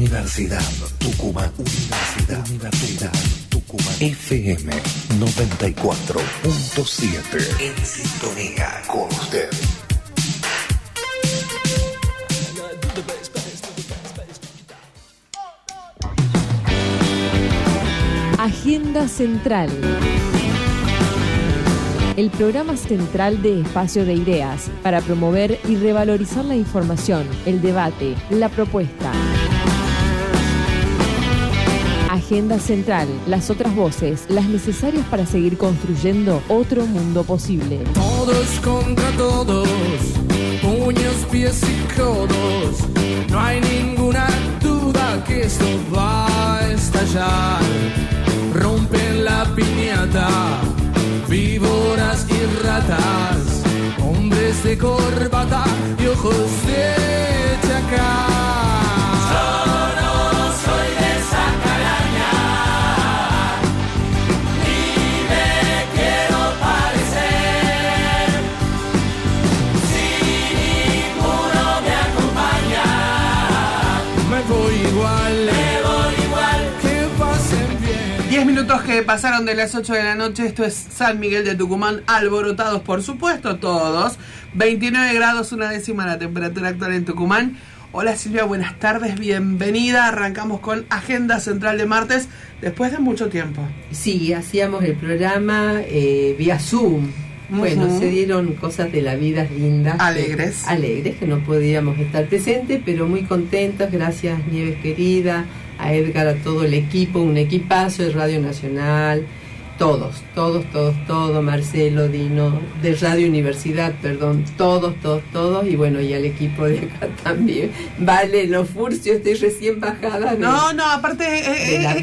Universidad Tucumán. Universidad, Universidad Tucumán. FM 94.7. En sintonía con usted. Agenda Central. El programa central de Espacio de Ideas para promover y revalorizar la información, el debate, la propuesta. Agenda Central, las otras voces, las necesarias para seguir construyendo otro mundo posible. Todos contra todos, puños, pies y codos. No hay ninguna duda que esto va a estallar. Rompen la piñata, víboras y ratas, hombres de corbata y ojos de chacal. Minutos que pasaron de las 8 de la noche, esto es San Miguel de Tucumán, alborotados por supuesto todos, 29 grados, una décima la temperatura actual en Tucumán. Hola Silvia, buenas tardes, bienvenida, arrancamos con Agenda Central de martes, después de mucho tiempo. Sí, hacíamos el programa eh, vía Zoom. Bueno, se dieron cosas de la vida lindas. Alegres. Alegres, que no podíamos estar presentes, pero muy contentos. Gracias, Nieves querida, a Edgar, a todo el equipo, un equipazo de Radio Nacional. Todos, todos, todos, todos, Marcelo, Dino, de Radio Universidad, perdón, todos, todos, todos, y bueno, y al equipo de acá también. Vale, los furcios, estoy recién bajada. de- No, no, aparte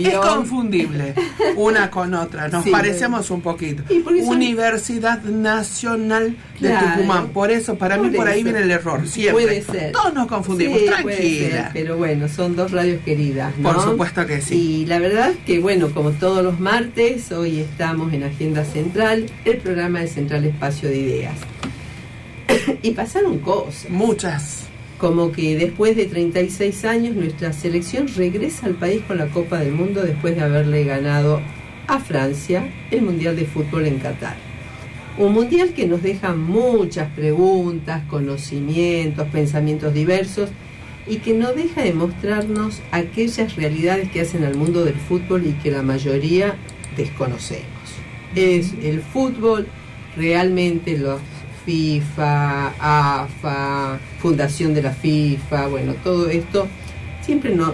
es confundible una con otra, nos Sí, parecemos un poquito. Son- Universidad Nacional de Claro. Tucumán, por eso, para mí Por ahí eso. viene el error, siempre. Puede ser. Todos nos confundimos, Sí, puede ser, tranquila. pero bueno, son dos radios queridas, ¿no? Por supuesto que sí. Y la verdad que, bueno, como todos los martes, hoy estamos en Agenda Central, el programa de Central Espacio de Ideas. y pasaron cosas. Muchas. Como que después de 36 años nuestra selección regresa al país con la Copa del Mundo después de haberle ganado a Francia el Mundial de Fútbol en Qatar. Un mundial que nos deja muchas preguntas, conocimientos, pensamientos diversos y que no deja de mostrarnos aquellas realidades que hacen al mundo del fútbol y que la mayoría desconocemos. Es el fútbol, realmente los FIFA, AFA, Fundación de la FIFA, bueno, todo esto, siempre no,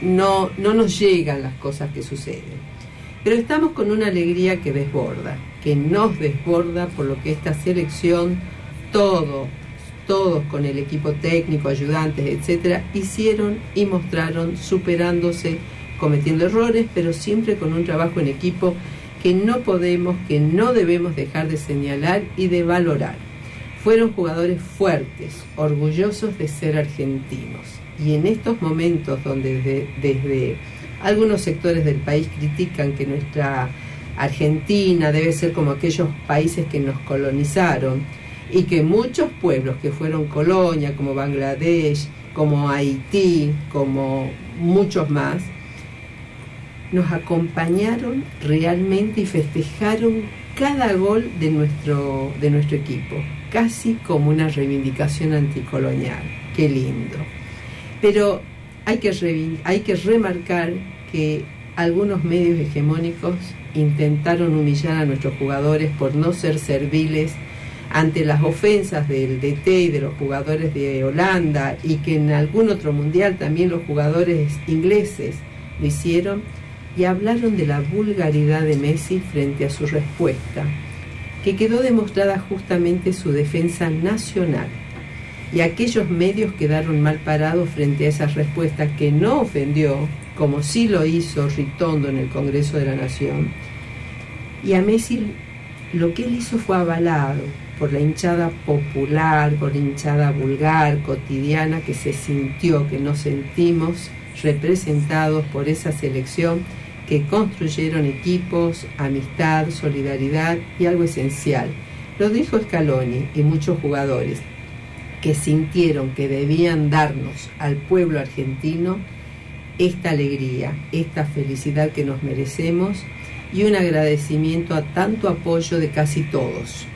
no, no nos llegan las cosas que suceden. Pero estamos con una alegría que desborda, que nos desborda por lo que esta selección, todo, todos con el equipo técnico, ayudantes, etcétera, hicieron y mostraron superándose, cometiendo errores, pero siempre con un trabajo en equipo que no podemos, que no debemos dejar de señalar y de valorar. Fueron jugadores fuertes, orgullosos de ser argentinos. Y en estos momentos donde desde, algunos sectores del país critican que nuestra Argentina debe ser como aquellos países que nos colonizaron y que muchos pueblos que fueron colonia, como Bangladesh, como Haití, como muchos más, nos acompañaron realmente y festejaron cada gol de nuestro, de nuestro equipo, casi como una reivindicación anticolonial. Qué lindo. Pero hay que, hay que remarcar que algunos medios hegemónicos intentaron humillar a nuestros jugadores por no ser serviles ante las ofensas del DT y de los jugadores de Holanda y que en algún otro mundial también los jugadores ingleses lo hicieron y hablaron de la vulgaridad de Messi frente a su respuesta, que quedó demostrada justamente su defensa nacional. Y aquellos medios quedaron mal parados frente a esa respuesta que no ofendió, como sí lo hizo Ritondo en el Congreso de la Nación. Y a Messi lo que él hizo fue avalado por la hinchada popular, por la hinchada vulgar, cotidiana, que se sintió, que nos sentimos representados por esa selección que construyeron equipos, amistad, solidaridad y algo esencial. Lo dijo Scaloni y muchos jugadores que sintieron que debían darnos al pueblo argentino esta alegría, esta felicidad que nos merecemos y un agradecimiento a tanto apoyo de casi todos,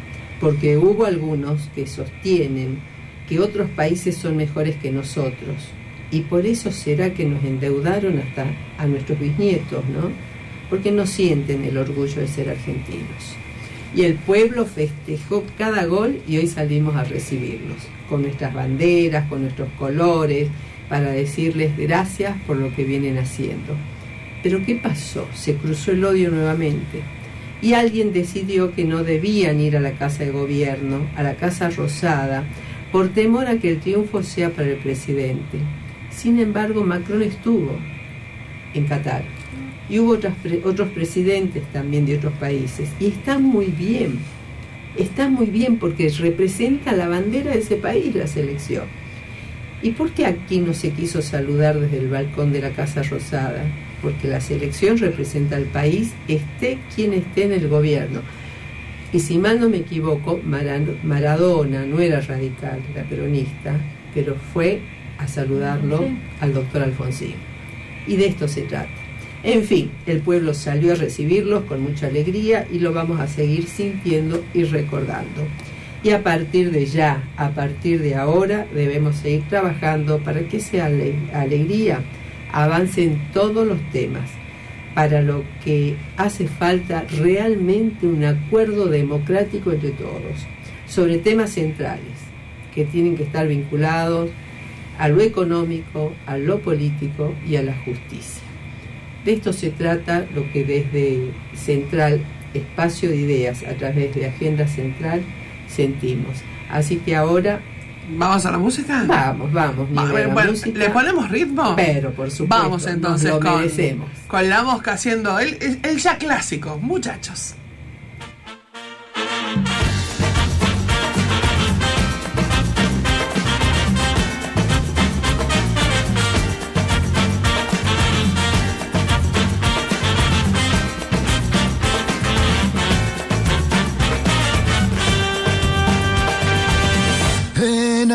porque hubo algunos que sostienen que otros países son mejores que nosotros y por eso será que nos endeudaron hasta a nuestros bisnietos, ¿no? Porque no sienten el orgullo de ser argentinos. Y el pueblo festejó cada gol y hoy salimos a recibirlos, con nuestras banderas, con nuestros colores, para decirles gracias por lo que vienen haciendo. Pero ¿qué pasó? Se cruzó el odio nuevamente. Y alguien decidió que no debían ir a la Casa de Gobierno, a la Casa Rosada, por temor a que el triunfo sea para el presidente. Sin embargo, Macron estuvo en Qatar y hubo otros presidentes también de otros países y está muy bien, está muy bien porque representa la bandera de ese país la selección. ¿Y por qué aquí no se quiso saludar desde el balcón de la Casa Rosada? Porque la selección representa al país, esté quien esté en el gobierno. Y si mal no me equivoco, Mara- Maradona no era radical, era peronista, pero fue a saludarlo Sí. al doctor Alfonsín. Y de esto se trata. En fin, el pueblo salió a recibirlos con mucha alegría y lo vamos a seguir sintiendo y recordando. Y a partir de ya, a partir de ahora, debemos seguir trabajando para que esa ale- alegría avance en todos los temas, para lo que hace falta realmente un acuerdo democrático entre todos, sobre temas centrales que tienen que estar vinculados a lo económico, a lo político y a la justicia. De esto se trata lo que desde Central, Espacio de Ideas, a través de Agenda Central, sentimos. Así que ahora, ¿Vamos a la música? vamos, vamos, Va, Miguel, la bueno, música. ¿Le ponemos ritmo? Pero, por supuesto, Vamos entonces nos lo con, merecemos. con la mosca haciendo el ya clásico, muchachos.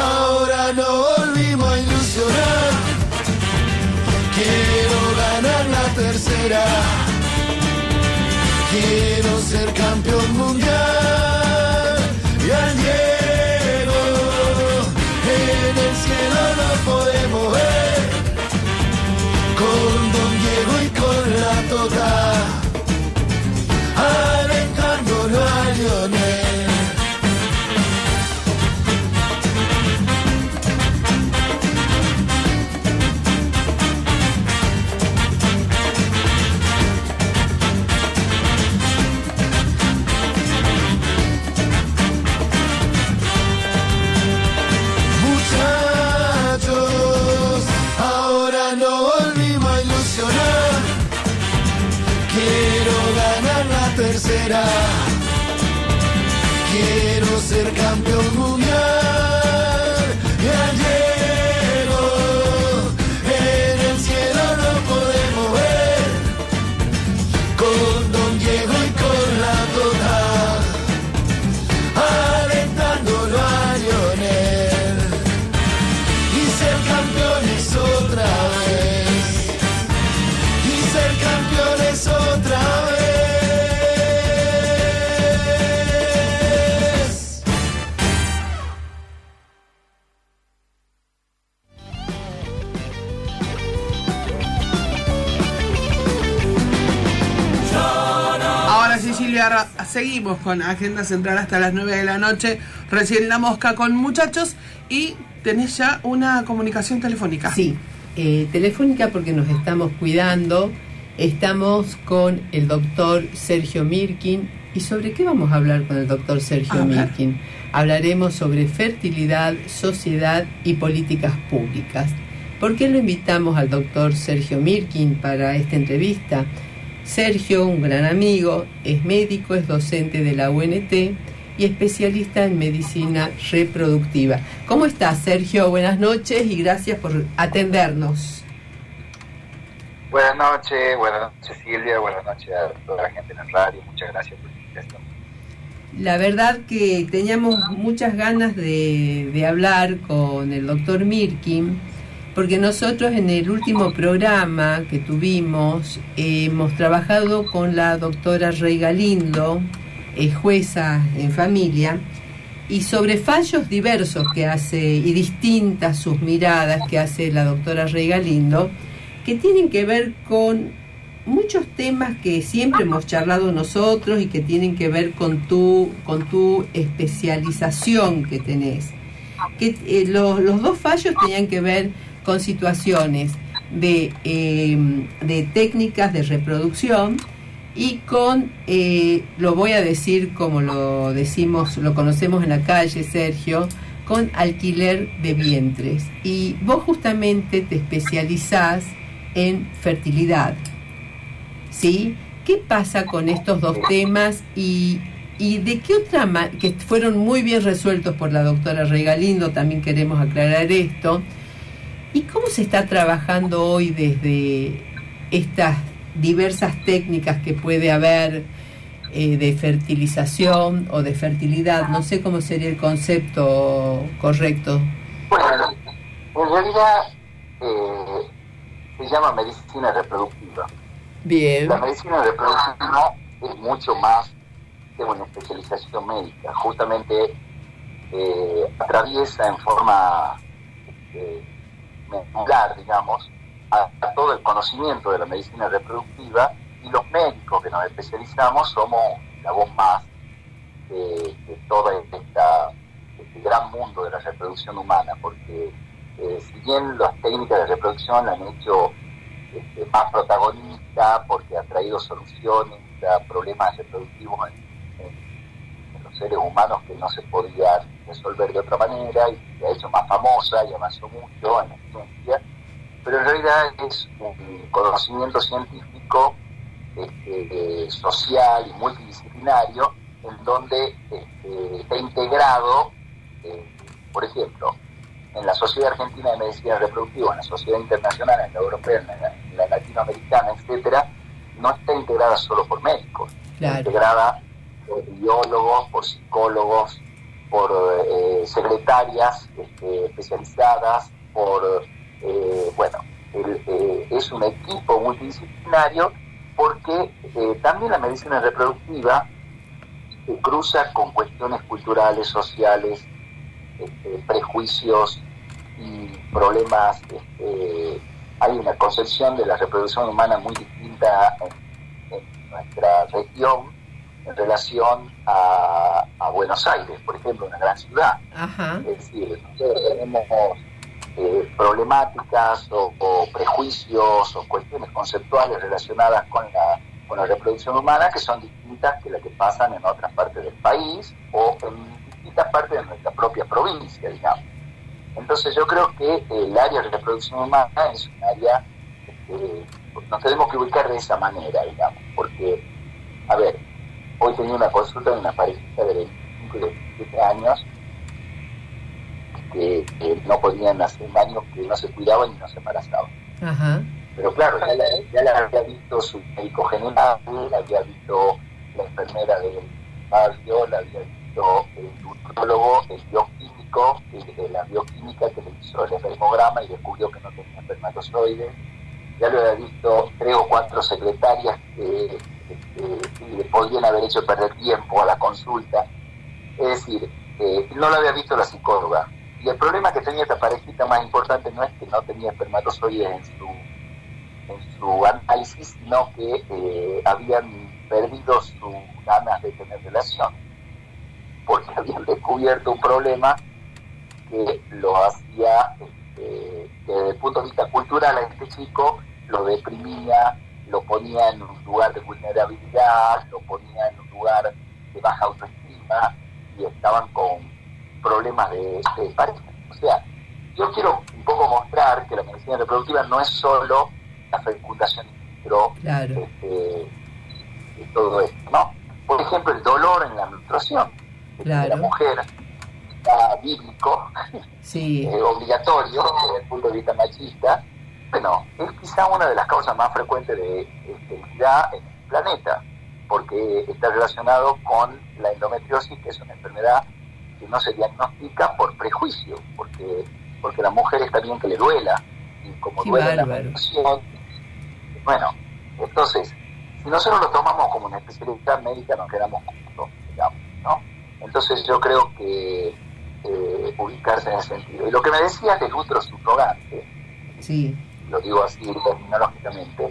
ahora no volvimos a ilusionar. Quiero ganar la tercera. Quiero ser campeón mundial. Y al Diego en el cielo lo podemos ver. Con Don Diego y con la Tota. Con Agenda Central hasta las 9 de la noche. Recién la mosca con muchachos y tenés ya una comunicación telefónica. Sí, eh, telefónica porque nos estamos cuidando. Estamos con el doctor Sergio Mirkin. ¿Y sobre qué vamos a hablar con el doctor Sergio. Mirkin? Hablaremos sobre fertilidad, sociedad y políticas públicas. ¿Por qué lo invitamos al doctor Sergio Mirkin para esta entrevista? Sergio, un gran amigo, es médico, es docente de la UNT y especialista en medicina reproductiva. ¿Cómo estás, Sergio? Buenas noches y gracias por atendernos. Buenas noches, buenas noches Silvia, buenas noches a toda la gente en el radio, muchas gracias por la invitación. La verdad que teníamos muchas ganas de, de hablar con el doctor Mirkin, porque nosotros en el último programa que tuvimos hemos trabajado con la doctora Rey Galindo, eh, jueza en familia, y sobre fallos diversos que hace y distintas sus miradas que hace la doctora Rey Galindo, que tienen que ver con muchos temas que siempre hemos charlado nosotros y que tienen que ver con tu, con tu especialización que tenés. Que, eh, los, los dos fallos tenían que ver con situaciones de, eh, de técnicas de reproducción y con, eh, lo voy a decir como lo decimos, lo conocemos en la calle, Sergio, con alquiler de vientres. Y vos justamente te especializás en fertilidad. ¿Sí? ¿Qué pasa con estos dos temas y, y de qué otra ma- que fueron muy bien resueltos por la doctora Regalindo, también queremos aclarar esto. ¿Y cómo se está trabajando hoy desde estas diversas técnicas que puede haber eh, de fertilización o de fertilidad? No sé cómo sería el concepto correcto. Bueno, en realidad eh, se llama medicina reproductiva. Bien. La medicina reproductiva es mucho más que una especialización médica, justamente eh, atraviesa en forma medular, digamos, a, todo el conocimiento de la medicina reproductiva y los médicos que nos especializamos somos la voz más de, de esta este gran mundo de la reproducción humana, porque eh, si bien las técnicas de reproducción la han hecho este, más protagonista, porque ha traído soluciones a problemas reproductivos seres humanos que no se podía resolver de otra manera, y se ha hecho más famosa y avanzó mucho en la ciencia, pero en realidad es un conocimiento científico este, eh, social y multidisciplinario en donde este, está integrado, eh, por ejemplo, en la Sociedad Argentina de Medicina Reproductiva, en la Sociedad Internacional, en la Europea, en la, en la Latinoamericana, etcétera, no está integrada solo por médicos, está integrada por biólogos, por psicólogos, por eh, secretarias este, especializadas, por, eh, bueno, el- eh, es un equipo multidisciplinario porque eh, también la medicina reproductiva se cruza con cuestiones culturales, sociales, este, prejuicios y problemas. este, hay una concepción de la reproducción humana muy distinta en, en nuestra región en relación a, a Buenos Aires, por ejemplo, una gran ciudad. Ajá. Es decir, nosotros tenemos eh, problemáticas o, o prejuicios o cuestiones conceptuales relacionadas con la, con la reproducción humana que son distintas que las que pasan en otras partes del país o en distintas partes de nuestra propia provincia, digamos. Entonces yo creo que el área de reproducción humana es un área que nos tenemos que ubicar de esa manera, digamos, porque, a ver, hoy tenía una consulta de una parejita de 25 y 27 años que, que no podían hacer años que no se cuidaban y no se embarazaban. Ajá. Pero claro, ya la, ya la había visto su médico general, la había visto la enfermera del barrio, la había visto el nutriólogo, el bioquímico, el de la bioquímica que le hizo el espermograma y descubrió que no tenía espermatozoides. Ya lo había visto tres o cuatro secretarias que, que- que le podrían haber hecho perder tiempo a la consulta. Es decir, eh, no lo había visto la psicóloga. Y el problema que tenía esta parejita más importante no es que no tenía espermatozoides en su en su análisis, sino que eh, habían perdido sus ganas de tener relación, porque habían descubierto un problema que lo hacía, este, que desde el punto de vista cultural a este chico, lo deprimía, lo ponía en un lugar de vulnerabilidad, lo ponía en un lugar de baja autoestima y estaban con problemas de, de pareja. O sea, yo quiero un poco mostrar que la medicina reproductiva no es solo la fecundación in vitro Claro. este, y todo esto, ¿no? Por ejemplo, el dolor en la menstruación de Claro. la mujer está bíblico, Sí, eh, obligatorio desde el punto de vista machista, bueno, es quizá una de las causas más frecuentes de esterilidad en el planeta, porque está relacionado con la endometriosis, que es una enfermedad que no se diagnostica por prejuicio, porque porque la mujer está bien que le duela, y como Qué duele la bárbaro. menstruación, bueno, entonces, si nosotros lo tomamos como una especialidad médica, nos quedamos cortos, digamos, ¿no? Entonces yo creo que eh, ubicarse en ese sentido. Y lo que me decía del útero subrogante, sí, lo digo así terminológicamente,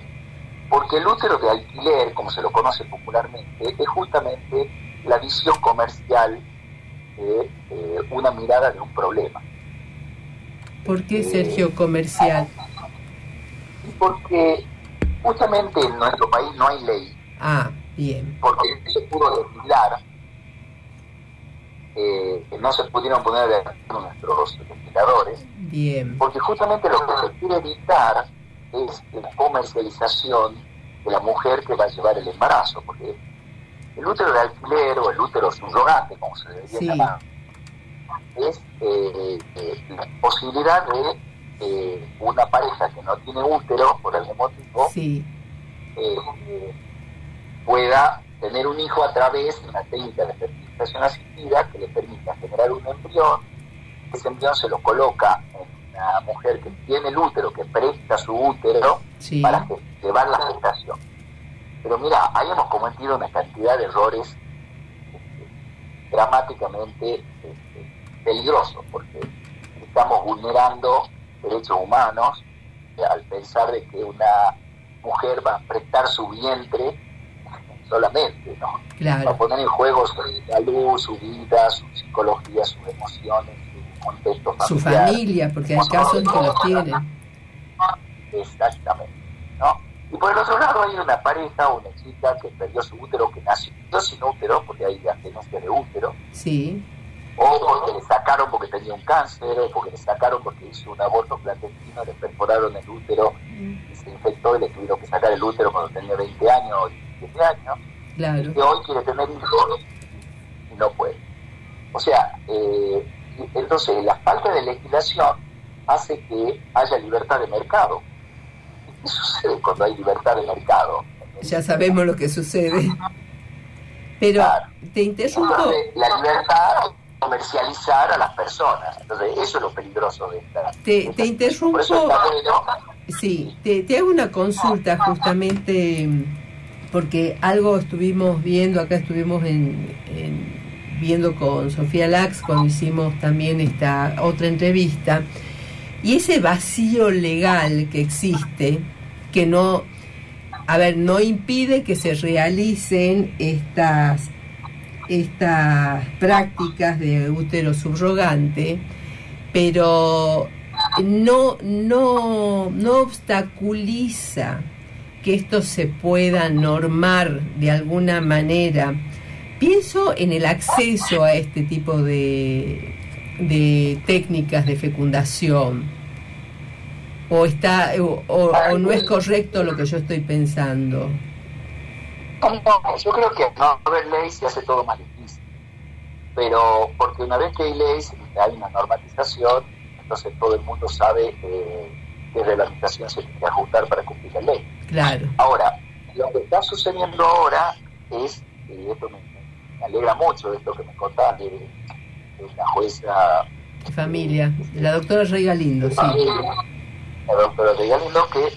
porque el útero de alquiler, como se lo conoce popularmente, es justamente la visión comercial de eh, una mirada de un problema. ¿por qué Sergio comercial? Porque justamente en nuestro país no hay ley, Ah, bien, porque se pudo legislar, eh, que no se pudieron poner de acuerdo nuestros legisladores, bien, porque justamente lo que se quiere evitar es la comercialización de la mujer que va a llevar el embarazo, porque el útero de alquiler o el útero subrogante, como se debería Sí. llamar, es eh, eh, la posibilidad de eh, una pareja que no tiene útero por algún motivo sí, eh, pueda tener un hijo a través de una técnica de fertilización asistida que le permita generar un embrión. Ese embrión se lo coloca en una mujer que tiene el útero, que presta su útero sí, para llevar la gestación. Pero mira, ahí hemos cometido una cantidad de errores este, dramáticamente este, peligrosos, porque estamos vulnerando derechos humanos al pensar de que una mujer va a prestar su vientre solamente, ¿no? Claro, poner en juego su salud, su vida, su psicología, sus emociones, su contexto su familiar. familia, porque hay casos que los tienen, Exactamente, ¿no? Y por el otro lado hay una pareja, una chica que perdió su útero, que nació sin útero, porque hay agencia de útero, sí, o porque le sacaron porque tenía un cáncer, o porque le sacaron porque hizo un aborto clandestino, le perforaron el útero y se infectó y le tuvieron que sacar el útero cuando tenía 20 años o 17 años, claro, que hoy quiere tener hijos y no puede. O sea, eh, y- entonces la falta de legislación hace que haya libertad de mercado. ¿Y qué sucede cuando hay libertad de mercado? ya sabemos lo que sucede. Pero Claro. te interrumpo, Entonces, la libertad comercializar a las personas. Entonces, eso es lo peligroso de esta. Te- esta- te interrumpo. Por eso está bueno. Sí, te, te hago una consulta justamente porque algo estuvimos viendo, acá estuvimos en, en- viendo con Sofía Lax cuando hicimos también esta otra entrevista, y ese vacío legal que existe, que no, a ver, no impide que se realicen estas, estas prácticas de útero subrogante, pero no, no, no obstaculiza que esto se pueda normar de alguna manera. Pienso en el acceso a este tipo de, de técnicas de fecundación. O, está, o, no es correcto lo que yo estoy pensando. Yo creo que no haber ley se hace todo más. Pero porque una vez que hay ley, hay una normatización, entonces todo el mundo sabe eh, qué reglamentación se tiene que ajustar para cumplir la ley. Claro, Ahora, lo que está sucediendo ahora es, y esto me, me alegra mucho, esto que me contaban de, de la jueza de familia. La doctora Rey Galindo, sí. la doctora de Galindo, que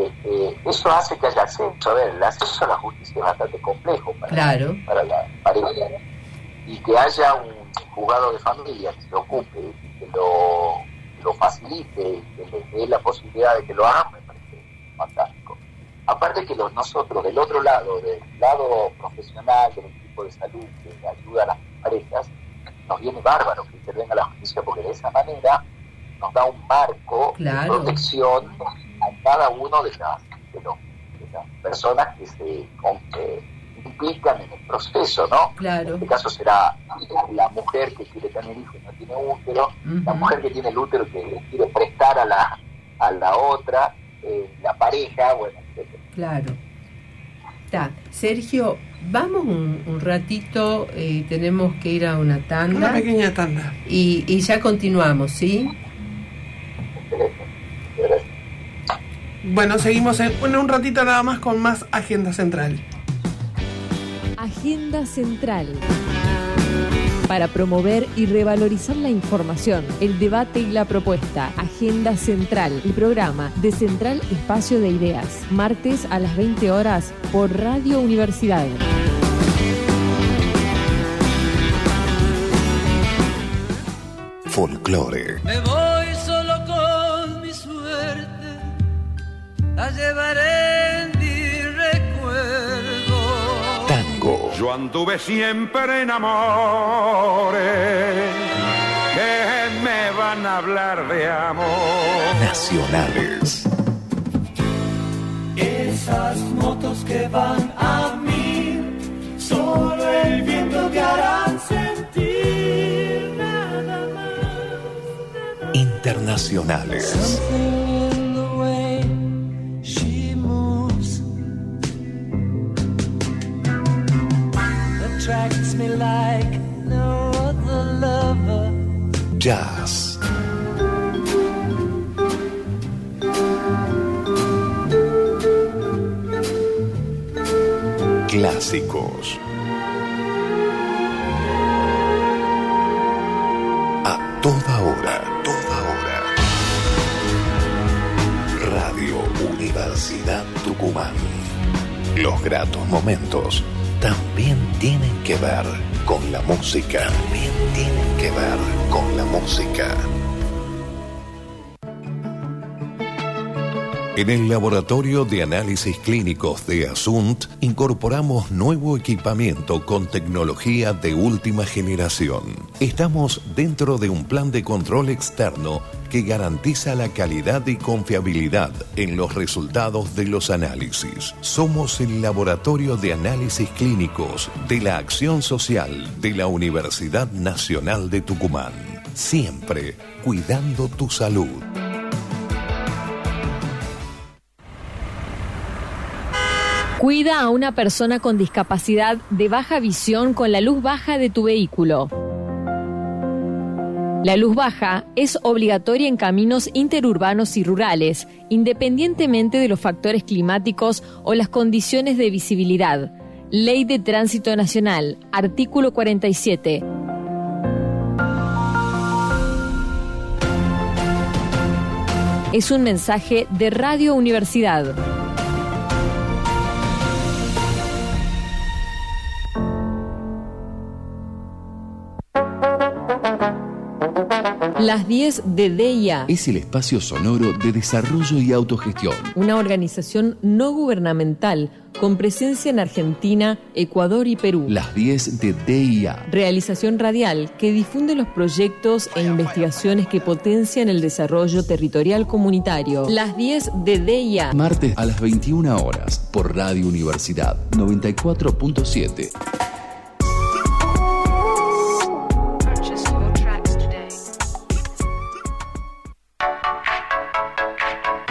este, eso hace que haya acceso. A ver, el acceso a la justicia es bastante complejo para, Claro, para la pareja. Y que haya un juzgado de familia que se ocupe, que lo, lo facilite, y que le dé la posibilidad de que lo haga, me parece fantástico. Aparte que los, nosotros del otro lado, del lado profesional, del equipo de salud que ayuda a las parejas, nos viene bárbaro que intervenga la justicia porque de esa manera nos da un marco Claro. de protección a cada uno de las, de los- de las personas que se con- que implican en el proceso, ¿no? Claro. En este caso será la, mujer que quiere tener hijos y no tiene útero, la mujer que tiene el útero que le quiere prestar a la, a la otra, eh, la pareja, bueno. Claro. Está. Sergio, vamos un, un ratito, eh, tenemos que ir a una Una tanda pequeña tanda. y, y ya continuamos, ¿sí? Bueno, seguimos en, en un ratito nada más con más Agenda Central. Agenda Central. Para promover y revalorizar la información, el debate y la propuesta. Agenda Central, el programa de Central Espacio de Ideas. Martes a las 20 horas por Radio Universidad. Folclore, Me voy Yo anduve siempre en amores que me van a hablar de amor. nacionales, Esas motos que van a mí, solo el viento te harán sentir nada más. internacionales, Something in me like no other jazz, clásicos. A toda hora, toda hora. Radio Universidad Tucumán. Los gratos momentos también tienen que ver con la música. También tienen que ver con la música. En el Laboratorio de Análisis Clínicos de Asunt incorporamos nuevo equipamiento con tecnología de última generación. Estamos dentro de un plan de control externo que garantiza la calidad y confiabilidad en los resultados de los análisis. Somos el Laboratorio de Análisis Clínicos de la Acción Social de la Universidad Nacional de Tucumán. Siempre cuidando tu salud. Cuida a una persona con discapacidad de baja visión con la luz baja de tu vehículo. La luz baja es obligatoria en caminos interurbanos y rurales, independientemente de los factores climáticos o las condiciones de visibilidad. Ley de Tránsito Nacional, artículo 47. Es un mensaje de Radio Universidad. Las 10 de DEIA, Es el espacio sonoro de desarrollo y autogestión. una organización no gubernamental con presencia en Argentina, Ecuador y Perú. Las 10 de DIA. Realización radial que difunde los proyectos e investigaciones que potencian el desarrollo territorial comunitario. Las 10 de DEIA. Martes a las 21 horas por Radio Universidad 94.7.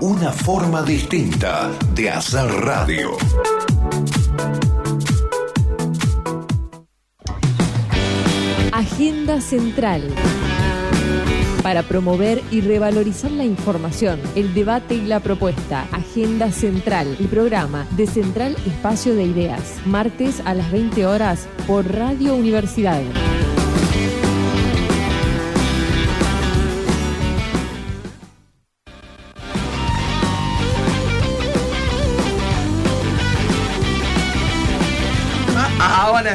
Una forma distinta de hacer radio. Agenda Central. Para promover y revalorizar la información, el debate y la propuesta. Agenda Central, el programa de Central Espacio de Ideas. Martes a las 20 horas por Radio Universidad.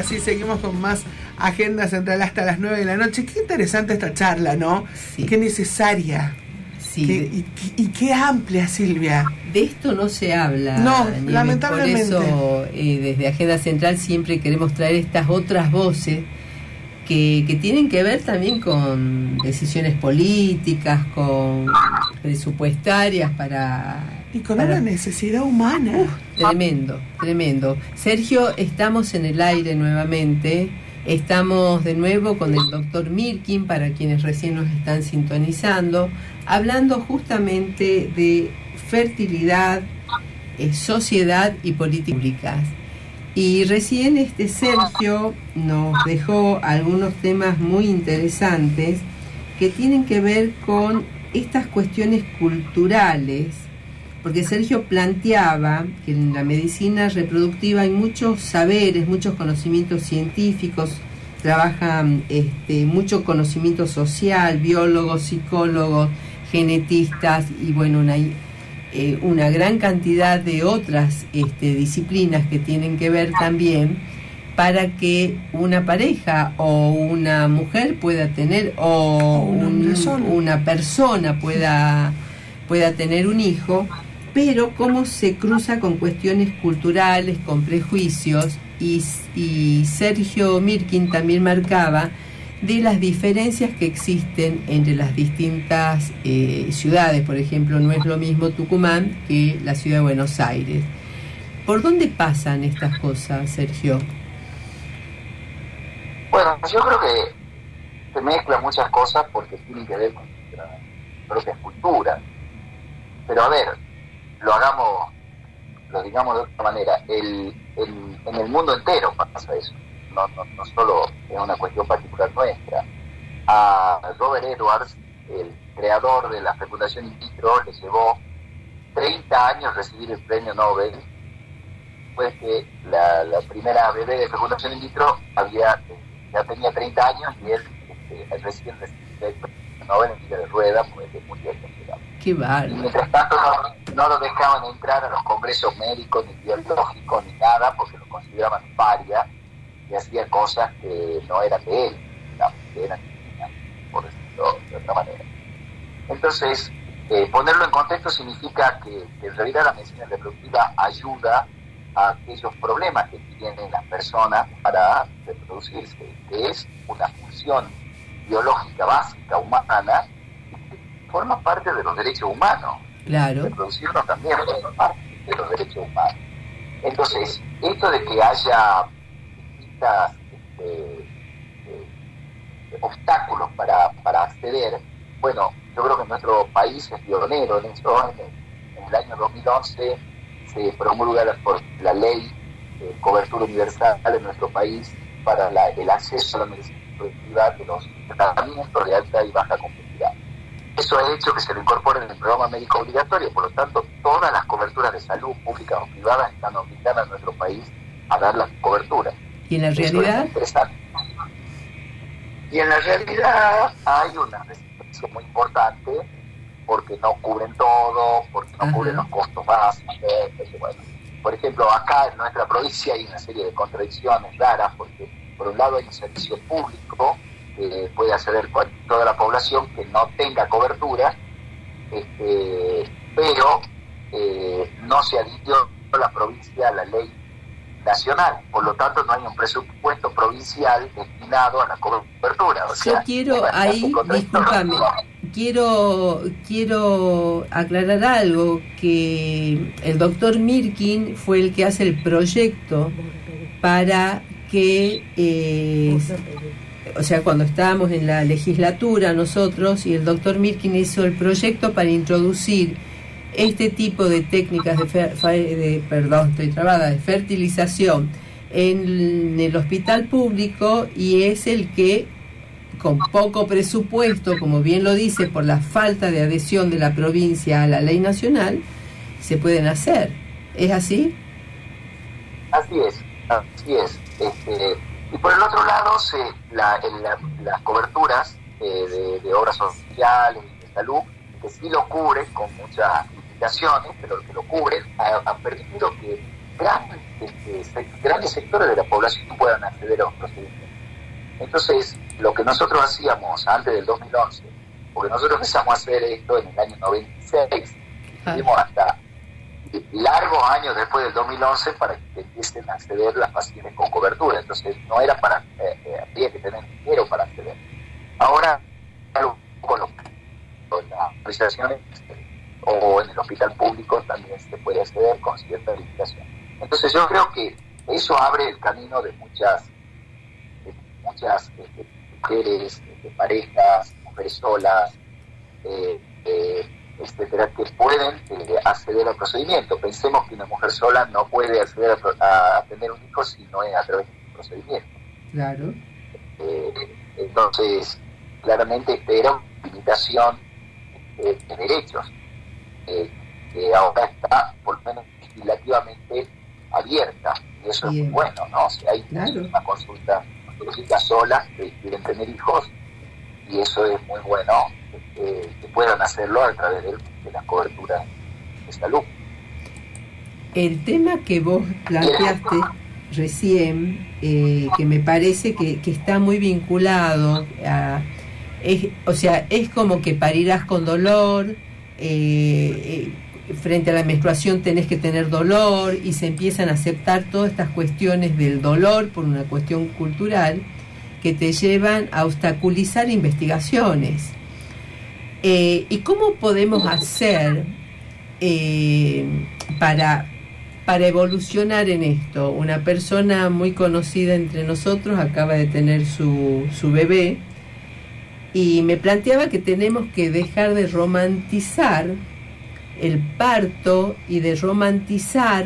Ah, Ahora sí, seguimos con más Agenda Central hasta las 9 de la noche. Qué interesante esta charla, ¿no? Sí. Qué necesaria. Sí, Qué- y, y qué amplia, Silvia. de esto no se habla. No, Nieves. lamentablemente. Por eso, eh, desde Agenda Central siempre queremos traer estas otras voces que, que tienen que ver también con decisiones políticas, con presupuestarias para... Y con para- una necesidad humana. Tremendo, tremendo. Sergio, estamos en el aire nuevamente. Estamos de nuevo con el doctor Mirkin, para quienes recién nos están sintonizando, hablando justamente de fertilidad, eh, sociedad y políticas públicas. Y recién este Sergio nos dejó algunos temas muy interesantes que tienen que ver con estas cuestiones culturales porque Sergio planteaba que en la medicina reproductiva hay muchos saberes, muchos conocimientos científicos, trabajan este, mucho conocimiento social, biólogos, psicólogos, genetistas y bueno, una, eh, una gran cantidad de otras este, disciplinas que tienen que ver también para que una pareja o una mujer pueda tener o un una persona pueda pueda tener un hijo, pero cómo se cruza con cuestiones culturales, con prejuicios, y, Sergio Mirkin también marcaba de las diferencias que existen entre las distintas eh, ciudades. Por ejemplo, no es lo mismo Tucumán que la ciudad de Buenos Aires. ¿Por dónde pasan estas cosas, Sergio? Bueno, yo creo que se mezclan muchas cosas porque tienen que ver con nuestra propia cultura. Pero a ver, lo hagamos, lo digamos de otra manera, el, el- en el mundo entero pasa eso, no, no, no solo es una cuestión particular nuestra. A Robert Edwards, el creador de la fecundación in vitro, le llevó 30 años recibir el premio Nobel fue que la, la primera bebé de fecundación in vitro había, ya tenía 30 años y él este, recién recibió el premio Nobel en silla de rueda porque se murió. Qué Y bárbaro. mientras tanto no, lo dejaban entrar a los congresos médicos ni biológicos ni nada porque lo consideraban paria y hacía cosas que no eran de él, que eran por decirlo de otra manera. Entonces, eh, ponerlo en contexto significa que, que en realidad la medicina reproductiva ayuda a aquellos problemas que tienen las personas para reproducirse, que es una función biológica básica humana y forma parte de los derechos humanos. Claro. Reproducirnos también de los derechos humanos. Entonces, esto de que haya distintas este, eh, obstáculos para, para acceder, bueno, yo creo que nuestro país es pionero en eso. En el, año 2011 se promulga la, la ley de cobertura universal en nuestro país para el acceso a la medicina reproductiva de los tratamientos de alta y baja complejidad. Eso ha hecho que se lo incorpore en el programa médico obligatorio, por lo tanto, todas las coberturas de salud, públicas o privadas, están obligadas a nuestro país a dar las coberturas. Y en la es realidad. Y en la realidad hay una restricción muy importante porque no cubren todo, porque no Ajá. cubren los costos básicos. bueno. Por ejemplo, acá en nuestra provincia hay una serie de contradicciones raras porque por un lado hay un servicio público que puede acceder toda la población que no tenga cobertura, este, pero eh, no se adhirió la provincia a la ley nacional, por lo tanto no hay un presupuesto provincial destinado a la cobertura. O yo sea, quiero es bastante ahí, discúlpame, quiero, quiero aclarar algo, que el doctor Mirkin fue el que hace el proyecto para que, eh, o sea, cuando estábamos en la legislatura nosotros, y el doctor Mirkin hizo el proyecto para introducir este tipo de técnicas de, fer- de- perdón, estoy trabada, de fertilización en el hospital público y es el que con poco presupuesto, como bien lo dice, por la falta de adhesión de la provincia a la ley nacional, se pueden hacer. ¿Es así? Así es, así es. Este, y por el otro lado, se, la, en la- las coberturas eh, de, de obras sociales y de salud, que sí lo cubren con muchas limitaciones, pero que lo cubren, ha- permitido que grandes, este, grandes sectores de la población puedan acceder a un procedimiento. Entonces, lo que nosotros hacíamos antes del 2011, porque nosotros empezamos a hacer esto en el año 96, y hasta largos años después del 2011 para que a acceder las pacientes con cobertura. Entonces, no era para, eh, eh, había que tener dinero para acceder. Ahora, con las prestaciones o en el hospital público también se puede acceder con cierta limitación. Entonces yo creo que eso abre el camino de muchas, muchas este, mujeres, este, parejas, mujeres solas, eh, eh, etcétera, que pueden eh, acceder al procedimiento. Pensemos que una mujer sola no puede acceder a, tener un hijo si no es a través de un procedimiento. Claro. entonces, claramente era una limitación de derechos que ahora está por lo menos legislativamente abierta y eso es muy bueno, ¿no? Si hay una consulta, consulta sola que quieren tener hijos y eso es muy bueno que puedan hacerlo a través de, la cobertura de salud. El tema que vos planteaste recién, eh, que me parece que, que, está muy vinculado a... Es, o sea, es como que parirás con dolor, eh, eh, frente a la menstruación tenés que tener dolor y se empiezan a aceptar todas estas cuestiones del dolor por una cuestión cultural que te llevan a obstaculizar investigaciones. Eh, ¿Y cómo podemos hacer para, para evolucionar en esto? Una persona muy conocida entre nosotros acaba de tener su, su bebé y me planteaba que tenemos que dejar de romantizar el parto y de romantizar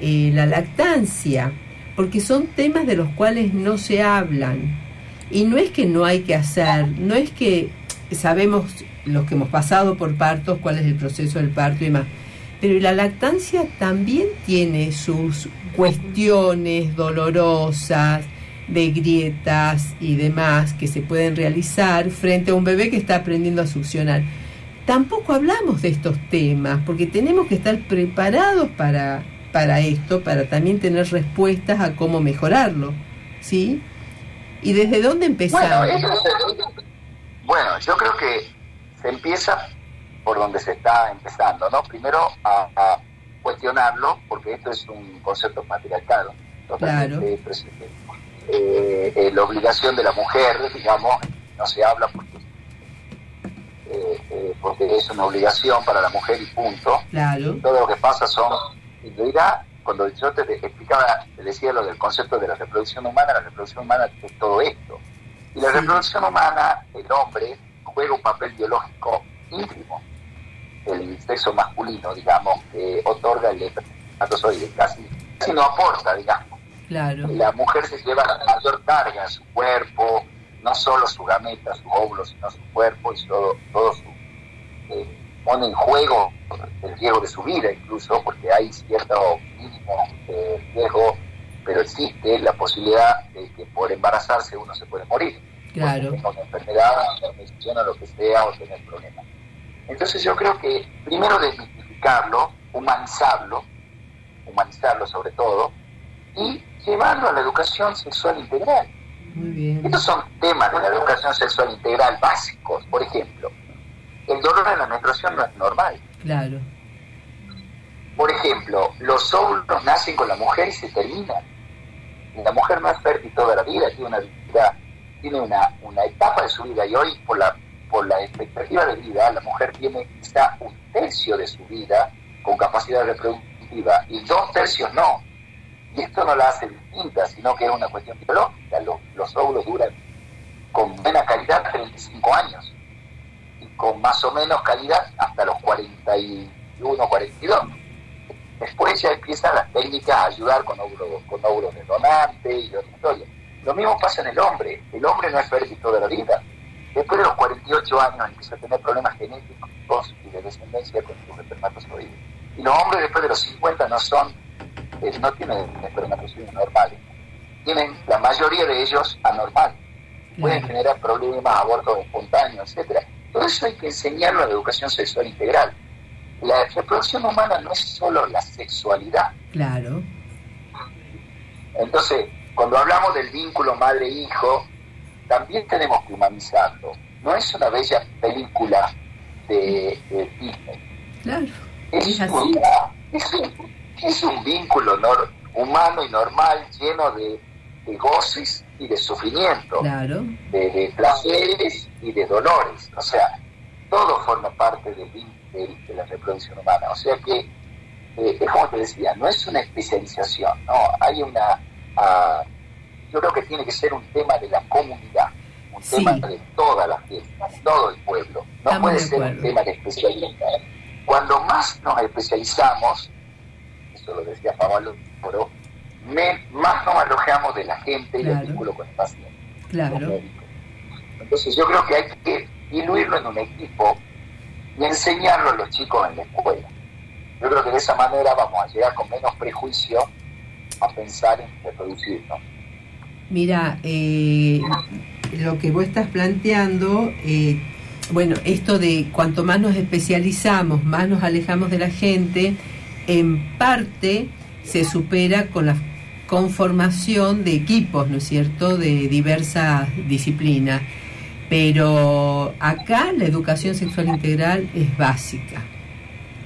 eh, la lactancia, porque son temas de los cuales no se hablan. Y no es que no hay que hacer, no es que sabemos los que hemos pasado por partos, cuál es el proceso del parto y más. Pero la lactancia también tiene sus cuestiones dolorosas, de grietas y demás que se pueden realizar frente a un bebé que está aprendiendo a succionar. Tampoco hablamos de estos temas porque tenemos que estar preparados para, para esto, para también tener respuestas a cómo mejorarlo. ¿Sí? ¿Y desde dónde empezamos? Bueno, yo creo que se empieza por donde se está empezando, ¿no? Primero a, cuestionarlo, porque esto es un concepto patriarcal, totalmente claro eh, eh, la obligación de la mujer, digamos, no se habla porque, eh, porque es una obligación para la mujer y punto. Todo lo que pasa son, cuando yo te explicaba, te decía lo del concepto de la reproducción humana, la reproducción humana es todo esto. Y la reproducción humana, el hombre juega un papel biológico ínfimo. El sexo masculino, digamos, que otorga el espermatozoide, casi, casi no aporta, digamos la mujer se lleva la mayor carga, su cuerpo, no solo su gameta, su óvulo, sino su cuerpo y todo, todo su... Eh, pone en juego el riesgo de su vida incluso, porque hay cierto mínimo de riesgo, pero existe la posibilidad de que por embarazarse uno se puede morir. Claro. Con una enfermedad, una infección o lo que sea, o tener problemas. Entonces yo creo que primero desmitificarlo, humanizarlo, humanizarlo sobre todo, y llevarlo a la educación sexual integral. Estos son temas de la educación sexual integral básicos. Por ejemplo, el dolor en la menstruación no es normal. Claro. Por ejemplo, los óvulos nacen con la mujer y se terminan. La mujer no es fértil toda la vida, tiene una vida, tiene una, una etapa de su vida y hoy por la por la expectativa de vida, la mujer tiene quizá un tercio de su vida con capacidad reproductiva y dos tercios no. Y esto no la hace distinta, sino que es una cuestión biológica. Los, los óvulos duran con buena calidad 35 años con más o menos calidad hasta los 41, 42. Después ya empiezan las técnicas a ayudar con óvulos, con óvulos de donante y otra historia. Lo mismo pasa en el hombre. El hombre no es fértil toda la vida. Después de los 48 años empieza a tener problemas genéticos y de descendencia con sus espermatozoides. Y los hombres después de los 50 no son no tienen espermatozoides normales. Tienen la mayoría de ellos anormal. Pueden generar problemas, abortos espontáneos, etcétera. Todo eso hay que enseñarlo la educación sexual integral. La reproducción humana no es solo la sexualidad. Claro. Entonces, cuando hablamos del vínculo madre-hijo, también tenemos que humanizarlo. No es una bella película de, de Disney. Claro. Es, una- es un, es un vínculo nor- humano y normal lleno de, de goces y de sufrimiento, Claro. de, de placeres y de dolores. O sea, todo forma parte del vin- del- de la reproducción humana. O sea que, eh, como te decía, no es una especialización, no, hay una... ah, yo creo que tiene que ser un tema de la comunidad, un Sí. tema de toda la de todo el pueblo. No Estamos puede de ser un tema de especialidad. Cuando más nos especializamos, eso lo decía Pablo, pero me- más nos alojamos de la gente y Claro. del vínculo con el paciente. Claro. Entonces yo creo que hay que diluirlo en un equipo y enseñarlo a los chicos en la escuela. Yo creo que de esa manera vamos a llegar con menos prejuicio a pensar en reproducir, ¿no? Mira, eh, lo que vos estás planteando, eh, bueno, esto de cuanto más nos especializamos, más nos alejamos de la gente, en parte se supera con la conformación de equipos, ¿no es cierto?, de diversas disciplinas. Pero acá la educación sexual integral es básica,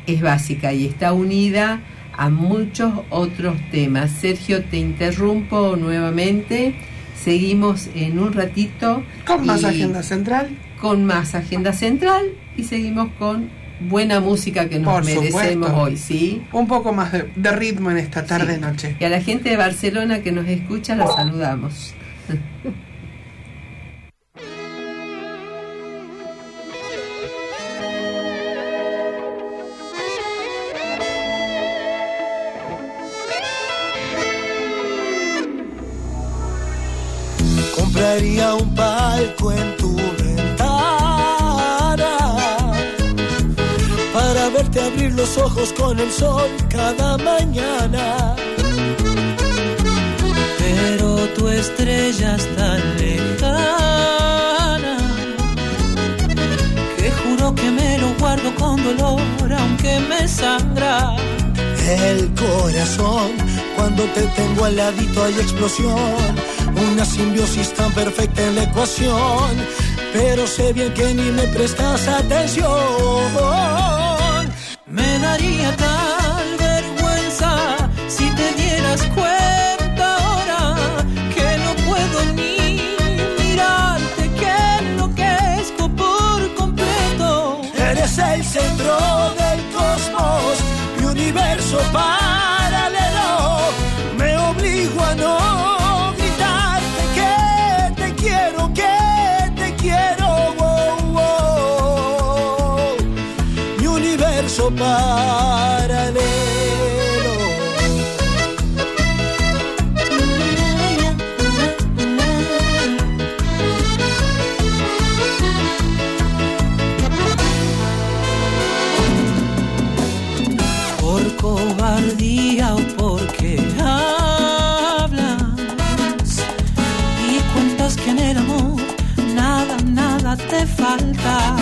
es básica y está unida a muchos otros temas. Sergio, te interrumpo nuevamente. Seguimos en un ratito. Con más agenda central. Con más agenda central y seguimos con buena música que nos Por merecemos supuesto. hoy, ¿sí? Un poco más de, de ritmo en esta tarde-noche. Y a la gente de Barcelona que nos escucha, la saludamos. Compraría un palco en tu los ojos con el sol cada mañana. Pero tu estrella es tan lejana que juro que me lo guardo con dolor aunque me sangra. El corazón, cuando te tengo al ladito hay explosión, una simbiosis tan perfecta en la ecuación, pero sé bien que ni me prestas atención. Paralelo. Por cobardía o porque hablas y cuentas que en el amor nada, nada te falta.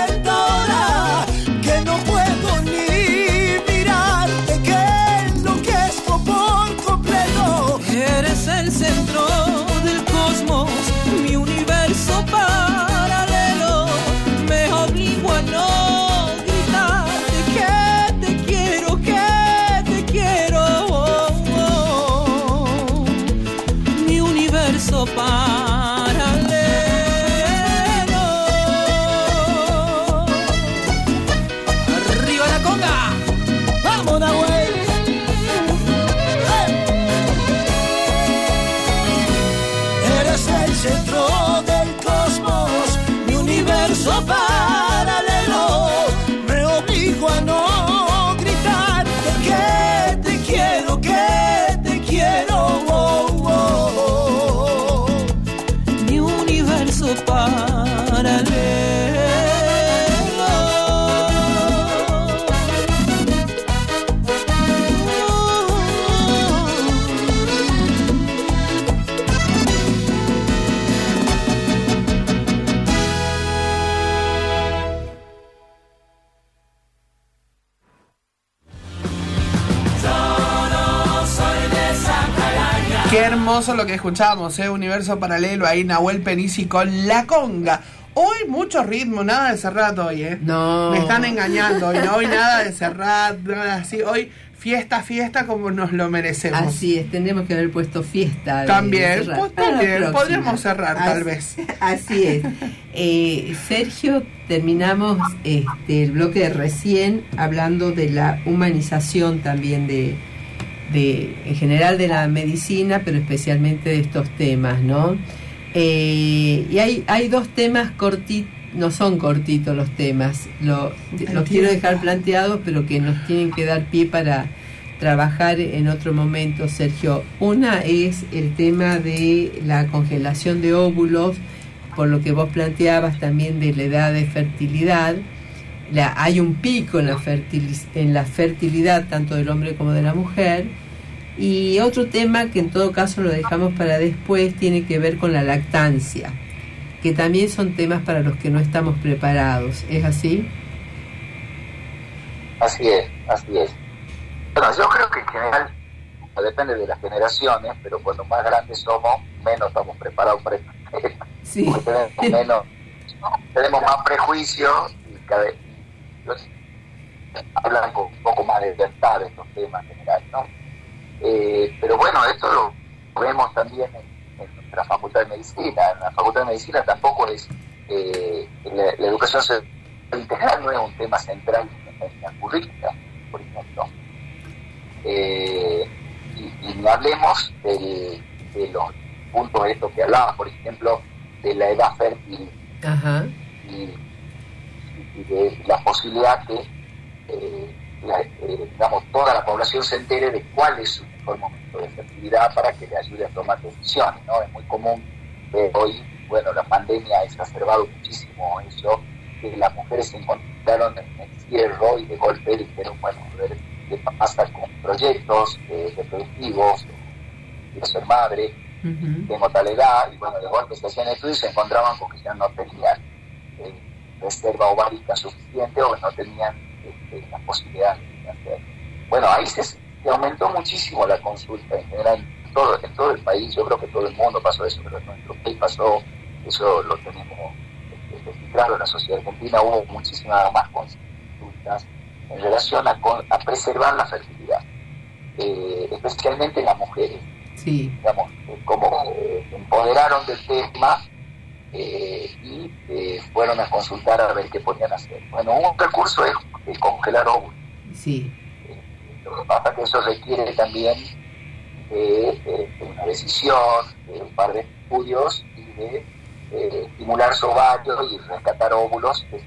hermoso lo que escuchamos, ¿eh? Universo paralelo ahí, Nahuel Penisi con La Conga. Hoy mucho ritmo, nada de Serrat hoy, ¿eh? No. Me están engañando hoy, no hoy nada de Serrat, nada así. Hoy fiesta, fiesta como nos lo merecemos. Así es, tendríamos que haber puesto fiesta. También, pues, también, podríamos cerrar, tal vez. Así es. Eh, Sergio, terminamos este, el bloque de recién hablando de la humanización también de, de, en general de la medicina, pero especialmente de estos temas, ¿no? Eh, y hay, hay dos temas cortitos, no son cortitos los temas, lo, los quiero dejar planteados, pero que nos tienen que dar pie para trabajar en otro momento, Sergio. Una es el tema de la congelación de óvulos, por lo que vos planteabas también de la edad de fertilidad. La, hay un pico en la, fertiliz- en la fertilidad tanto del hombre como de la mujer. Y otro tema que en todo caso lo dejamos para después tiene que ver con la lactancia, que también son temas para los que no estamos preparados. ¿Es así? Así es, así es. Bueno, yo creo que en general, depende de las generaciones, pero cuando más grandes somos, menos estamos preparados para esto. Sí. Tenemos menos, tenemos más prejuicios y cada vez hablan con un poco más de libertad de estos temas en general, ¿no? Eh, pero bueno, esto lo vemos también en, en nuestra facultad de medicina. En la facultad de medicina tampoco es eh, la, la educación integral no es un tema central en la currícula, por ejemplo. Eh, y, y no hablemos del- de los puntos estos que hablaba, por ejemplo, de la edad fértil Ajá. y, y de la posibilidad que eh, la- eh, digamos, toda la población se entere de cuál es su mejor momento de fertilidad para que le ayude a tomar decisiones. ¿no? Es muy común ver hoy, bueno, la pandemia ha exacerbado muchísimo eso, que las mujeres se encontraron en el cierre y de golpe dijeron, bueno, a ver qué pasa con proyectos eh, reproductivos, quiero ser madre, Ujú. tengo tal edad, y bueno, de golpe se hacían estudios y se encontraban con que ya no tenían eh, reserva ovárica suficiente o no tenían este, la posibilidad de hacer. Bueno, ahí se, se aumentó muchísimo la consulta en general, en todo, en todo el país, yo creo que todo el mundo pasó eso, pero en nuestro país pasó, eso lo tenemos este, registrado en la sociedad argentina, hubo muchísimas más consultas en relación a, a preservar la fertilidad, eh, especialmente en las mujeres Sí. digamos, eh, como eh, empoderaron del tema eh, y eh, fueron a consultar a ver qué podían hacer. Bueno, un recurso es eh, congelar óvulos. Sí. Lo que pasa es que eso requiere también de, eh, de una decisión, de un par de estudios y de eh, estimular su ovario y rescatar óvulos. que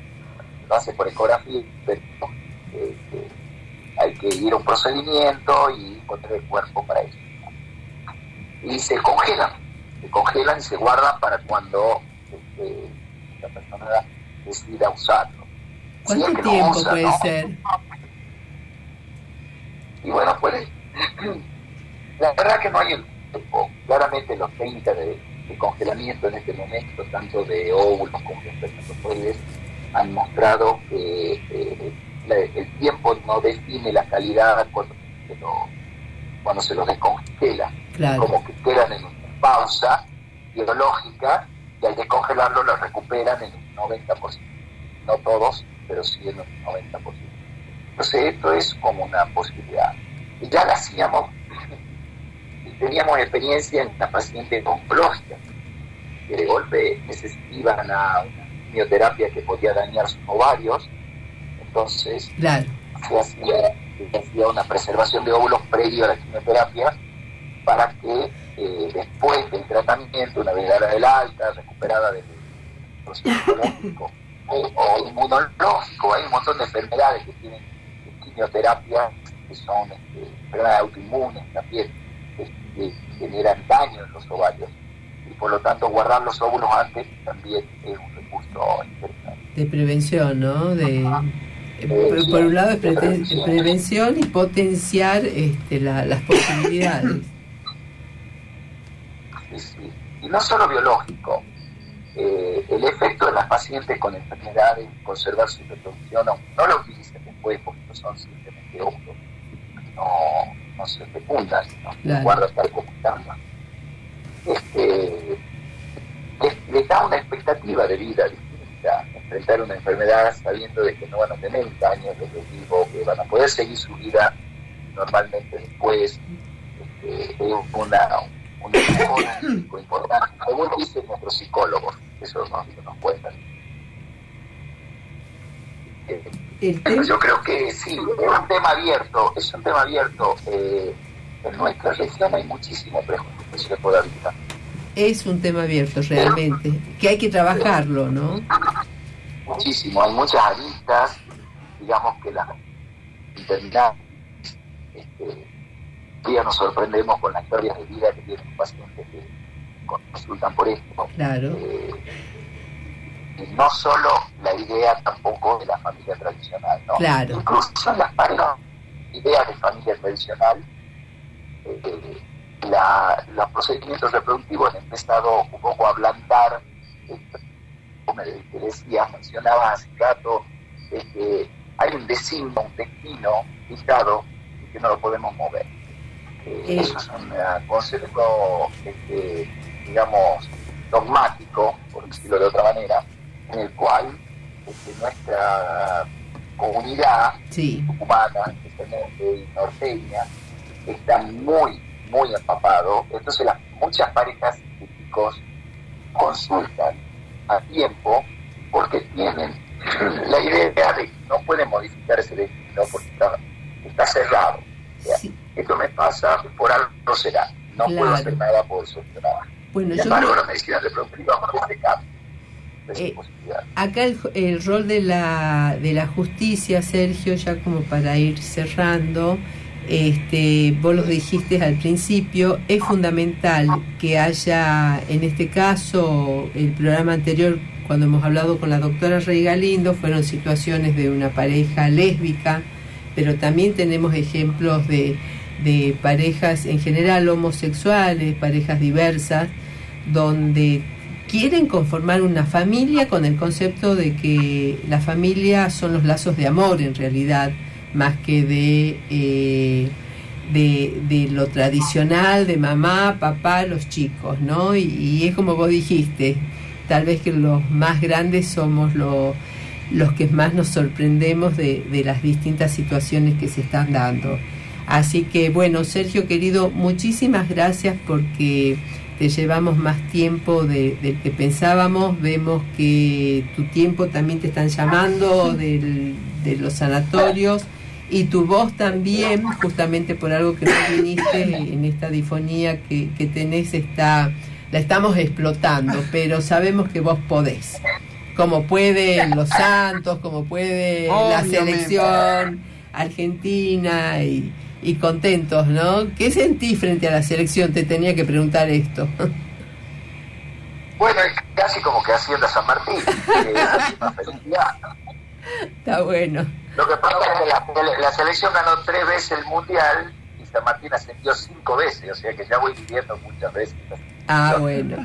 Lo hace por ecografía, pero eh, eh, hay que ir a un procedimiento y poner el cuerpo para eso y se congelan, se congelan y se guardan para cuando este, la persona decida usarlo. ¿Cuánto lo tiempo usa, puede ¿no? ser? Y bueno, puede. La verdad que no hay el tiempo. Claramente los 30 de, de congelamiento en este momento, tanto de óvulos como de espermatozoides, han mostrado que eh, la- el tiempo no define la calidad cuando se, lo- cuando se los descongela. Claro. como que quedan en una pausa biológica y al descongelarlo lo recuperan en un 90%. No todos, pero sí en un 90%. Entonces esto es como una posibilidad. Y ya la hacíamos, y teníamos experiencia en la paciente oncológica, que de golpe necesitaban a una quimioterapia que podía dañar sus ovarios, entonces Claro. se hacía, se hacía una preservación de óvulos previo a la quimioterapia para que eh, después del tratamiento, una vez dada el alta, recuperada del proceso o, o inmunológico, hay un montón de enfermedades que tienen quimioterapia que son este, enfermedades autoinmunes también, que, que generan daño en los ovarios. Y por lo tanto guardar los óvulos antes también es un recurso interesante. De prevención, ¿no? De, eh, por, un lado es prevención y potenciar este, la- las posibilidades. Y no solo biológico, eh, el efecto de las pacientes con enfermedades, conservar su reproducción, no, no lo utilicen después porque no son simplemente óvulos, no, no se fecundan, no Claro. guarda estar comunicando. este, les, les da una expectativa de vida distinta, enfrentar una enfermedad sabiendo de que no van a tener daños vivo, que van a poder seguir su vida normalmente después, este, es una, un mejora importante, según dicen nuestros psicólogos, eso nos, nos cuentan. Tema- yo creo que sí, es un tema abierto, es un tema abierto. Eh, en nuestra región hay muchísimo prejuicio por la vida. es un tema abierto realmente, que hay que trabajarlo, ¿no? Muchísimo, hay muchas aristas, digamos que las interminables. Este, día nos sorprendemos con las historias de vida que tienen pacientes que consultan por esto. Claro. Eh, y no solo la idea tampoco de la familia tradicional, ¿no? Claro. Incluso en las parejas, ideas de familia tradicional, eh, la- los procedimientos reproductivos han empezado un poco a ablandar, esto, como te decía, mencionaba hace rato, hay un destino, un destino fijado y que no lo podemos mover. Eh. Eso es un eh, concepto, este, digamos, dogmático, por decirlo de otra manera, en el cual este, nuestra comunidad Sí, humana, especialmente norteña, está muy, muy empapado. Entonces las, muchas parejas y chicos consultan a tiempo porque tienen la idea de que no pueden modificar ese destino porque está, está cerrado. O sea, sí. Esto me pasa, por algo será. No puedo hacer nada por solucionar. Bueno, Sin yo embargo, la medicina reproductiva ofrece cambio Eh, posibilidad. acá el, el rol de la, de la justicia, Sergio, ya como para ir cerrando, este, vos lo dijiste al principio, es fundamental que haya, en este caso, el programa anterior, cuando hemos hablado con la doctora Rey Galindo, fueron situaciones de una pareja lésbica, pero también tenemos ejemplos de, de parejas en general homosexuales, parejas diversas, donde quieren conformar una familia con el concepto de que la familia son los lazos de amor en realidad, más que de, eh, de, lo tradicional de mamá, papá, los chicos, ¿no? Y, y es como vos dijiste, tal vez que los más grandes somos lo- los que más nos sorprendemos de, de las distintas situaciones que se están dando. Así que bueno, Sergio querido, muchísimas gracias porque te llevamos más tiempo de- del que pensábamos. Vemos que tu tiempo también te están llamando del- de los sanatorios y tu voz también, justamente por algo que no viniste en esta difonía que, que tenés, está, la estamos explotando, pero sabemos que vos podés. Como pueden los Santos, como puede la selección argentina y, y contentos, ¿no? ¿Qué sentís frente a la selección? Te tenía que preguntar esto. Bueno, es casi como que Hacienda San Martín. Está bueno. Lo que pasa es que la, la selección ganó tres veces el Mundial y San Martín ascendió cinco veces, o sea que ya voy viviendo muchas veces. Ah, bueno.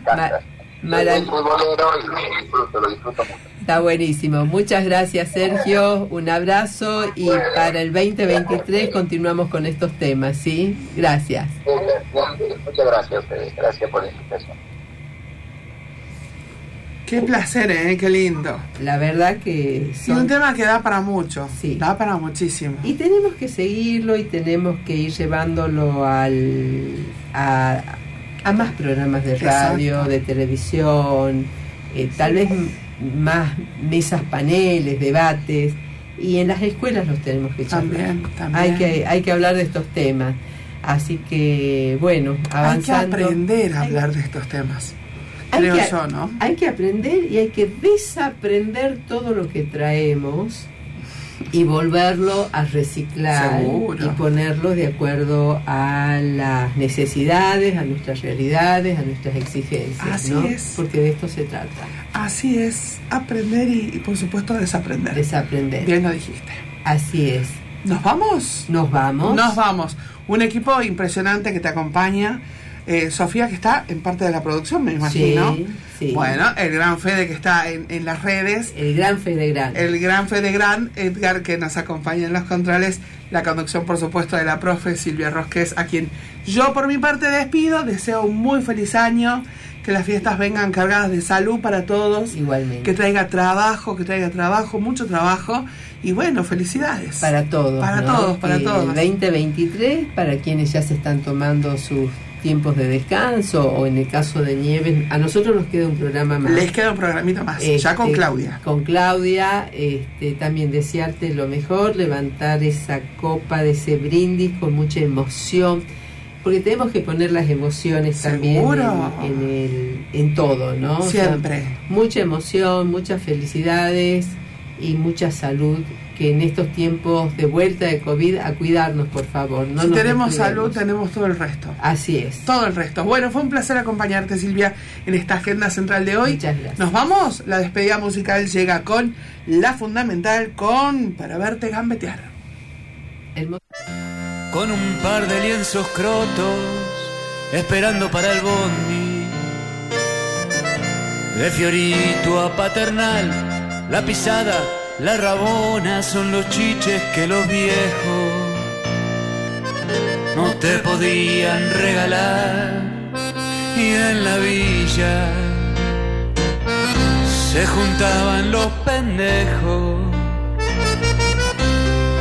Me encanta. Ma- Soy marav- futbolero y lo disfruto, lo disfruto mucho. Está buenísimo. Muchas gracias, Sergio. Un abrazo y para el 2023 continuamos con estos temas, ¿sí? Gracias. Muchas gracias ustedes, gracias por la invitación. Qué placer, ¿eh? Qué lindo. La verdad que Y un son... tema que da para mucho. Sí. Da para muchísimo. Y tenemos que seguirlo y tenemos que ir llevándolo al, a, a más programas de radio, Exacto. de televisión, eh, tal vez más mesas, paneles, debates. Y en las escuelas los tenemos que. También, también. Hay que, hay que hablar de estos temas. Así que, bueno, Hay que avanzando. aprender a Hay- hablar de estos temas. hay Creo que- yo, ¿no? Hay que aprender y hay que desaprender todo lo que traemos y volverlo a reciclar Seguro. y ponerlo de acuerdo a las necesidades, a nuestras realidades, a nuestras exigencias, Así ¿no? es. Porque de esto se trata, Así es. Aprender y, y por supuesto desaprender. desaprender. Bien lo dijiste. Así es. ¿Nos vamos? Nos vamos. Nos vamos. Un equipo impresionante que te acompaña. Eh, Sofía, que está en parte de la producción, me imagino. Sí, sí. Bueno, el gran Fede que está en, en las redes. El gran Fede Gran. El gran Fede Gran, Edgar, que nos acompaña en los controles. La conducción, por supuesto, de la profe Silvia Rosquez, a quien yo por mi parte despido. Deseo un muy feliz año. Que las fiestas vengan cargadas de salud para todos. Igualmente. Que traiga trabajo, que traiga trabajo, mucho trabajo. Y bueno, felicidades. Para todos. Para ¿no? todos, para Que todos. El 2023, para quienes ya se están tomando sus tiempos de descanso o en el caso de Nieves, a nosotros nos queda un programa más. Les queda un programita más, ya con Este, Claudia. Con Claudia, este, también desearte lo mejor, levantar esa copa de ese brindis con mucha emoción, porque tenemos que poner las emociones también en, en el, en todo, ¿no? O sea, Siempre. mucha emoción, muchas felicidades y mucha salud. Que en estos tiempos de vuelta de COVID, a cuidarnos, por favor. No si nos tenemos salud, tenemos todo el resto. Así es. Todo el resto. Bueno, fue un placer acompañarte, Silvia, en esta agenda central de hoy. Muchas gracias. Nos vamos. La despedida musical llega con la fundamental, con Para verte gambetear. Hermoso. con un par de lienzos crotos, esperando para el bondi. De Fiorito a Paternal, la pisada, la rabona son los chiches que los viejos no te podían regalar. Y en la villa se juntaban los pendejos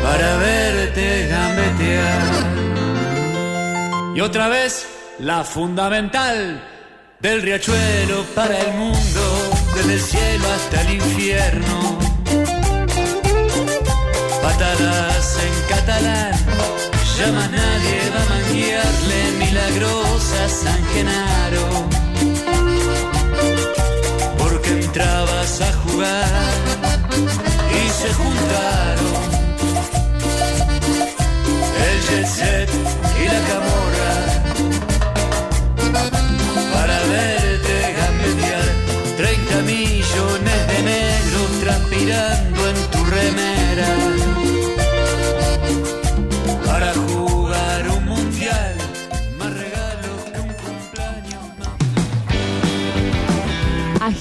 para verte gambetear. Y otra vez la fundamental del riachuelo para el mundo, desde el cielo hasta el infierno. En catalán, ya más nadie va a manguearle milagrosa San Genaro. Porque entrabas a jugar y se juntaron el jet set y la camorra. Para verte gambetear 30 millones de negros transpirando en tu remera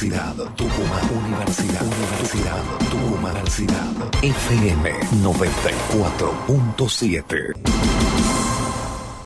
Universidad Tucumán. Universidad. Universidad Tucumán. Universidad. FM 94.7.